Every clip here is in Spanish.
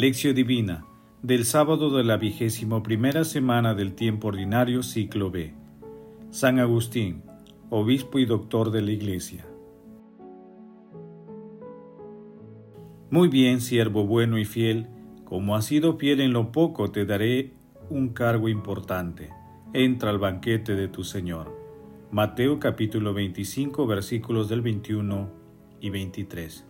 Lección Divina del sábado de la vigésimo primera semana del tiempo ordinario ciclo B. San Agustín, obispo y doctor de la Iglesia. Muy bien, siervo bueno y fiel, como has sido fiel en lo poco, te daré un cargo importante. Entra al banquete de tu Señor. Mateo capítulo 25 versículos del 21 y 23.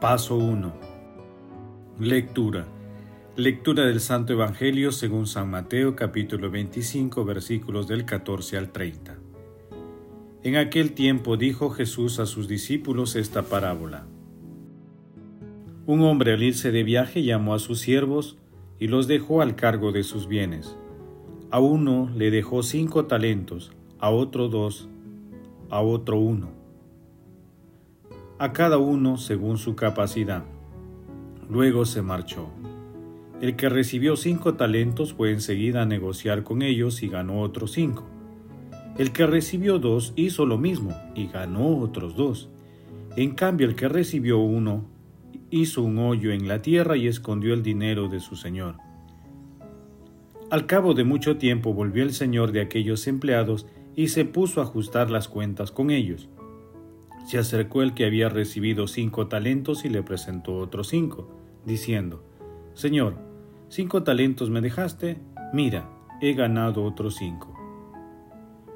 Paso 1. Lectura. Lectura del Santo Evangelio según San Mateo capítulo 25 versículos del 14 al 30. En aquel tiempo dijo Jesús a sus discípulos esta parábola. Un hombre al irse de viaje llamó a sus siervos y los dejó al cargo de sus bienes. A uno le dejó cinco talentos, a otro dos, a otro uno a cada uno según su capacidad. Luego se marchó. El que recibió cinco talentos fue enseguida a negociar con ellos y ganó otros cinco. El que recibió dos hizo lo mismo y ganó otros dos. En cambio el que recibió uno hizo un hoyo en la tierra y escondió el dinero de su señor. Al cabo de mucho tiempo volvió el señor de aquellos empleados y se puso a ajustar las cuentas con ellos se acercó el que había recibido cinco talentos y le presentó otros cinco, diciendo, Señor, cinco talentos me dejaste, mira, he ganado otros cinco.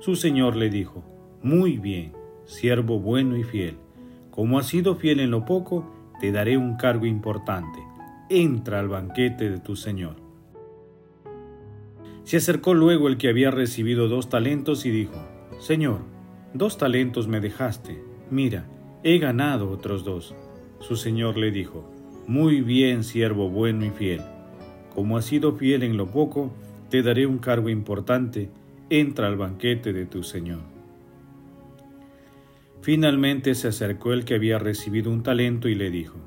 Su señor le dijo, Muy bien, siervo bueno y fiel, como has sido fiel en lo poco, te daré un cargo importante, entra al banquete de tu señor. Se acercó luego el que había recibido dos talentos y dijo, Señor, dos talentos me dejaste, Mira, he ganado otros dos. Su señor le dijo, Muy bien, siervo bueno y fiel. Como has sido fiel en lo poco, te daré un cargo importante. Entra al banquete de tu señor. Finalmente se acercó el que había recibido un talento y le dijo,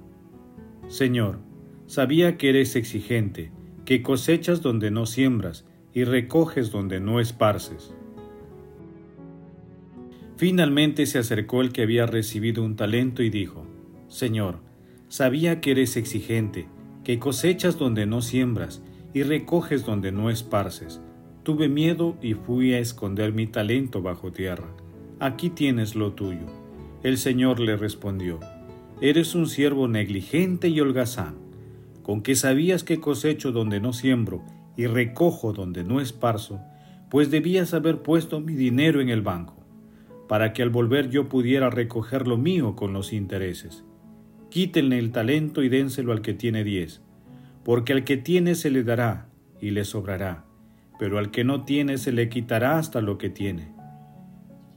Señor, sabía que eres exigente, que cosechas donde no siembras y recoges donde no esparces. Finalmente se acercó el que había recibido un talento y dijo, Señor, sabía que eres exigente, que cosechas donde no siembras y recoges donde no esparces. Tuve miedo y fui a esconder mi talento bajo tierra. Aquí tienes lo tuyo. El Señor le respondió, Eres un siervo negligente y holgazán, con que sabías que cosecho donde no siembro y recojo donde no esparzo, pues debías haber puesto mi dinero en el banco para que al volver yo pudiera recoger lo mío con los intereses. Quítenle el talento y dénselo al que tiene diez, porque al que tiene se le dará y le sobrará, pero al que no tiene se le quitará hasta lo que tiene.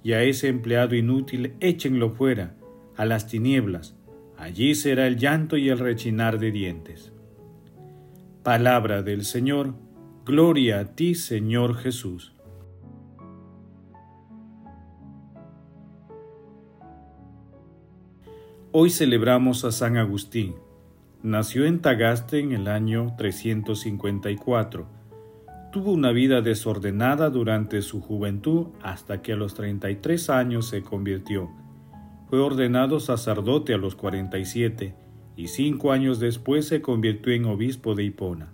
Y a ese empleado inútil échenlo fuera, a las tinieblas, allí será el llanto y el rechinar de dientes. Palabra del Señor, gloria a ti Señor Jesús. Hoy celebramos a San Agustín. Nació en Tagaste en el año 354. Tuvo una vida desordenada durante su juventud hasta que a los 33 años se convirtió. Fue ordenado sacerdote a los 47 y cinco años después se convirtió en obispo de Hipona.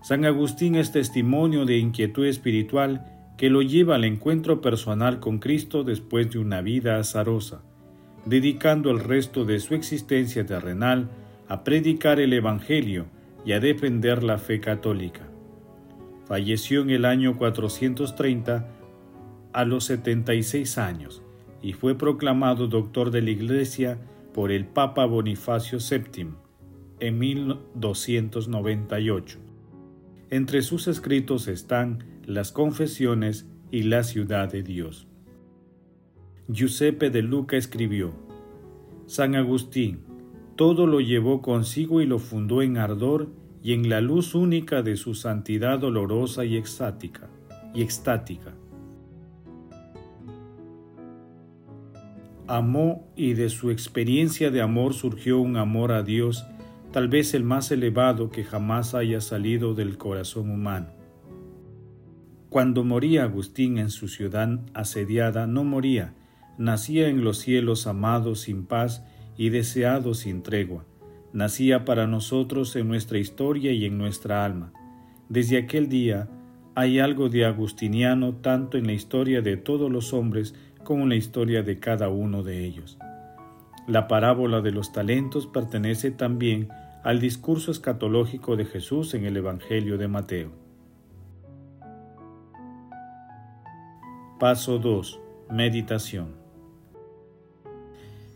San Agustín es testimonio de inquietud espiritual que lo lleva al encuentro personal con Cristo después de una vida azarosa dedicando el resto de su existencia terrenal a predicar el Evangelio y a defender la fe católica. Falleció en el año 430 a los 76 años y fue proclamado doctor de la Iglesia por el Papa Bonifacio VII en 1298. Entre sus escritos están las confesiones y la ciudad de Dios. Giuseppe de Luca escribió, San Agustín, todo lo llevó consigo y lo fundó en ardor y en la luz única de su santidad dolorosa y extática. Y extática. Amó y de su experiencia de amor surgió un amor a Dios, tal vez el más elevado que jamás haya salido del corazón humano. Cuando moría Agustín en su ciudad asediada, no moría, nacía en los cielos amado sin paz y deseado sin tregua. Nacía para nosotros en nuestra historia y en nuestra alma. Desde aquel día hay algo de agustiniano tanto en la historia de todos los hombres como en la historia de cada uno de ellos. La parábola de los talentos pertenece también al discurso escatológico de Jesús en el Evangelio de Mateo. Paso 2. Meditación.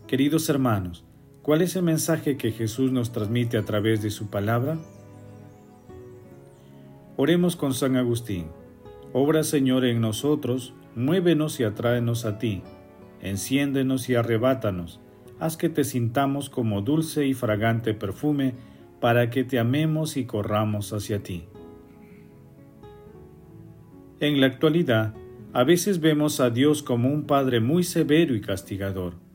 Queridos hermanos, ¿cuál es el mensaje que Jesús nos transmite a través de su palabra? Oremos con San Agustín. Obra Señor en nosotros, muévenos y atráenos a ti, enciéndenos y arrebátanos, haz que te sintamos como dulce y fragante perfume, para que te amemos y corramos hacia ti. En la actualidad, a veces vemos a Dios como un Padre muy severo y castigador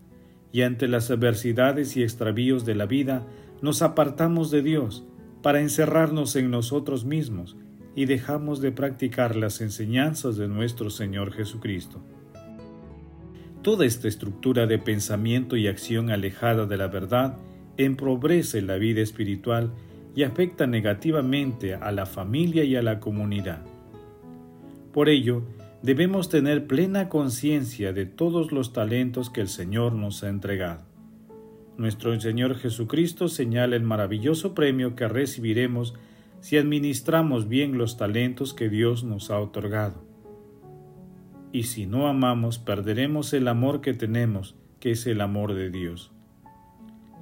y ante las adversidades y extravíos de la vida nos apartamos de Dios para encerrarnos en nosotros mismos y dejamos de practicar las enseñanzas de nuestro Señor Jesucristo. Toda esta estructura de pensamiento y acción alejada de la verdad empobrece la vida espiritual y afecta negativamente a la familia y a la comunidad. Por ello, debemos tener plena conciencia de todos los talentos que el Señor nos ha entregado. Nuestro Señor Jesucristo señala el maravilloso premio que recibiremos si administramos bien los talentos que Dios nos ha otorgado. Y si no amamos, perderemos el amor que tenemos, que es el amor de Dios.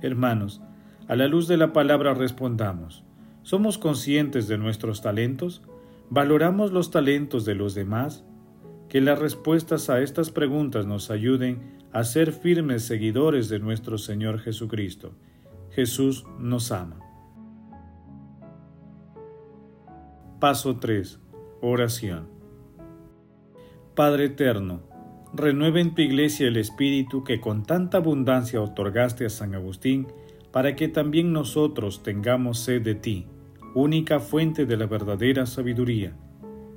Hermanos, a la luz de la palabra respondamos, ¿somos conscientes de nuestros talentos? ¿Valoramos los talentos de los demás? Que las respuestas a estas preguntas nos ayuden a ser firmes seguidores de nuestro Señor Jesucristo. Jesús nos ama. Paso 3. Oración. Padre Eterno, renueva en tu iglesia el Espíritu que con tanta abundancia otorgaste a San Agustín, para que también nosotros tengamos sed de ti, única fuente de la verdadera sabiduría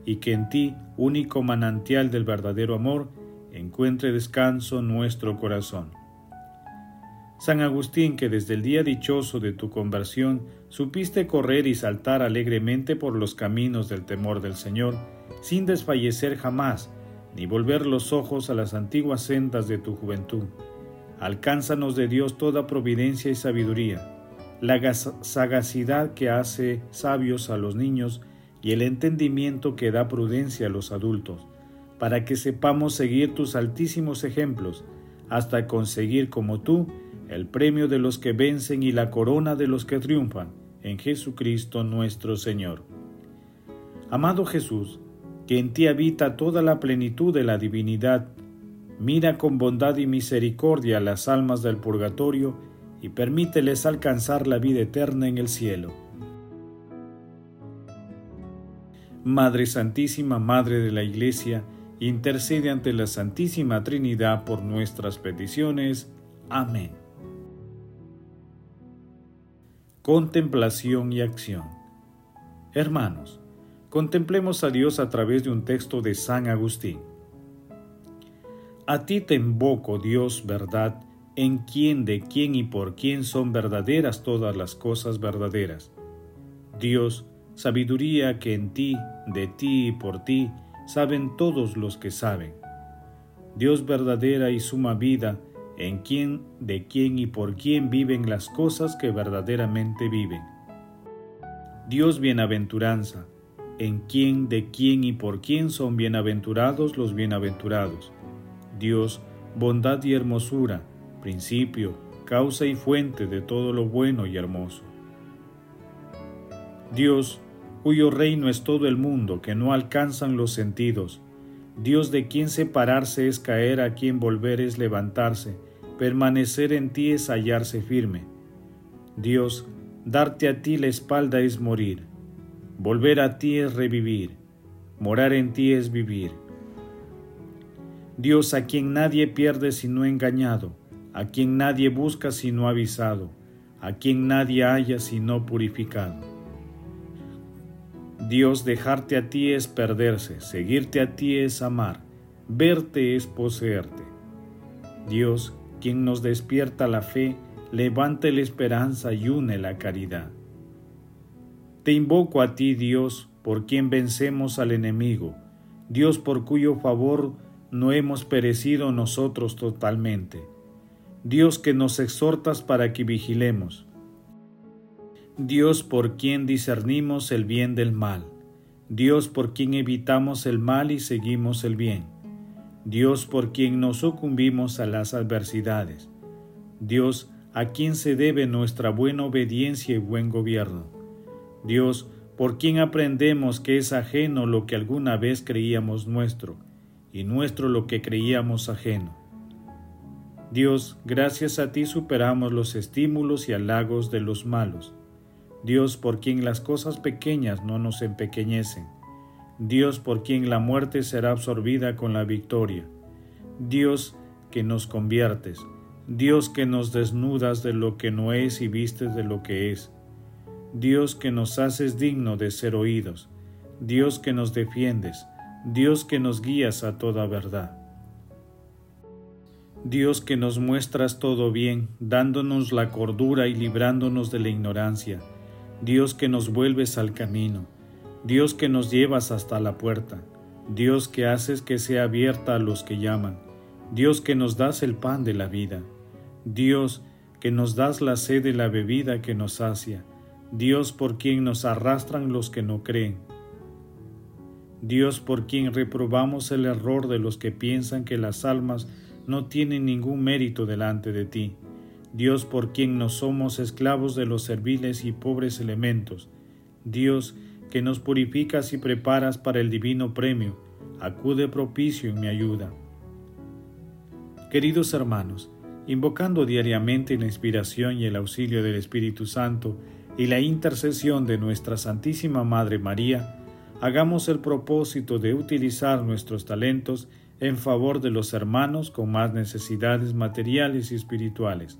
y que en ti, único manantial del verdadero amor, encuentre descanso nuestro corazón. San Agustín, que desde el día dichoso de tu conversión supiste correr y saltar alegremente por los caminos del temor del Señor, sin desfallecer jamás, ni volver los ojos a las antiguas sendas de tu juventud. Alcánzanos de Dios toda providencia y sabiduría, la sagacidad que hace sabios a los niños, y el entendimiento que da prudencia a los adultos, para que sepamos seguir tus altísimos ejemplos, hasta conseguir como tú el premio de los que vencen y la corona de los que triunfan, en Jesucristo nuestro Señor. Amado Jesús, que en ti habita toda la plenitud de la divinidad, mira con bondad y misericordia las almas del purgatorio y permíteles alcanzar la vida eterna en el cielo Madre Santísima, Madre de la Iglesia, intercede ante la Santísima Trinidad por nuestras peticiones. Amén. Contemplación y acción. Hermanos, contemplemos a Dios a través de un texto de San Agustín. A ti te invoco, Dios, verdad, en quien, de quién y por quién son verdaderas todas las cosas verdaderas. Dios, sabiduría que en ti, de ti y por ti, saben todos los que saben. Dios verdadera y suma vida, en quien, de quién y por quién viven las cosas que verdaderamente viven. Dios bienaventuranza, en quien, de quién y por quién son bienaventurados los bienaventurados. Dios, bondad y hermosura, principio, causa y fuente de todo lo bueno y hermoso. Dios, cuyo reino es todo el mundo, que no alcanzan los sentidos, Dios de quien separarse es caer, a quien volver es levantarse, permanecer en ti es hallarse firme. Dios, darte a ti la espalda es morir, volver a ti es revivir, morar en ti es vivir. Dios a quien nadie pierde sino engañado, a quien nadie busca sino avisado, a quien nadie haya sino purificado. Dios, dejarte a ti es perderse, seguirte a ti es amar, verte es poseerte. Dios, quien nos despierta la fe, levanta la esperanza y une la caridad. Te invoco a ti, Dios, por quien vencemos al enemigo, Dios por cuyo favor no hemos perecido nosotros totalmente. Dios que nos exhortas para que vigilemos, Dios por quien discernimos el bien del mal, Dios por quien evitamos el mal y seguimos el bien, Dios por quien nos sucumbimos a las adversidades, Dios a quien se debe nuestra buena obediencia y buen gobierno, Dios por quien aprendemos que es ajeno lo que alguna vez creíamos nuestro, y nuestro lo que creíamos ajeno. Dios, gracias a ti superamos los estímulos y halagos de los malos, Dios por quien las cosas pequeñas no nos empequeñecen, Dios por quien la muerte será absorbida con la victoria, Dios que nos conviertes, Dios que nos desnudas de lo que no es y vistes de lo que es, Dios que nos haces digno de ser oídos, Dios que nos defiendes, Dios que nos guías a toda verdad. Dios que nos muestras todo bien, dándonos la cordura y librándonos de la ignorancia, Dios que nos vuelves al camino, Dios que nos llevas hasta la puerta, Dios que haces que sea abierta a los que llaman, Dios que nos das el pan de la vida, Dios que nos das la sed de la bebida que nos sacia, Dios por quien nos arrastran los que no creen, Dios por quien reprobamos el error de los que piensan que las almas no tienen ningún mérito delante de ti. Dios por quien no somos esclavos de los serviles y pobres elementos, Dios que nos purificas y preparas para el divino premio, acude propicio en mi ayuda. Queridos hermanos, invocando diariamente la inspiración y el auxilio del Espíritu Santo y la intercesión de nuestra Santísima Madre María, hagamos el propósito de utilizar nuestros talentos en favor de los hermanos con más necesidades materiales y espirituales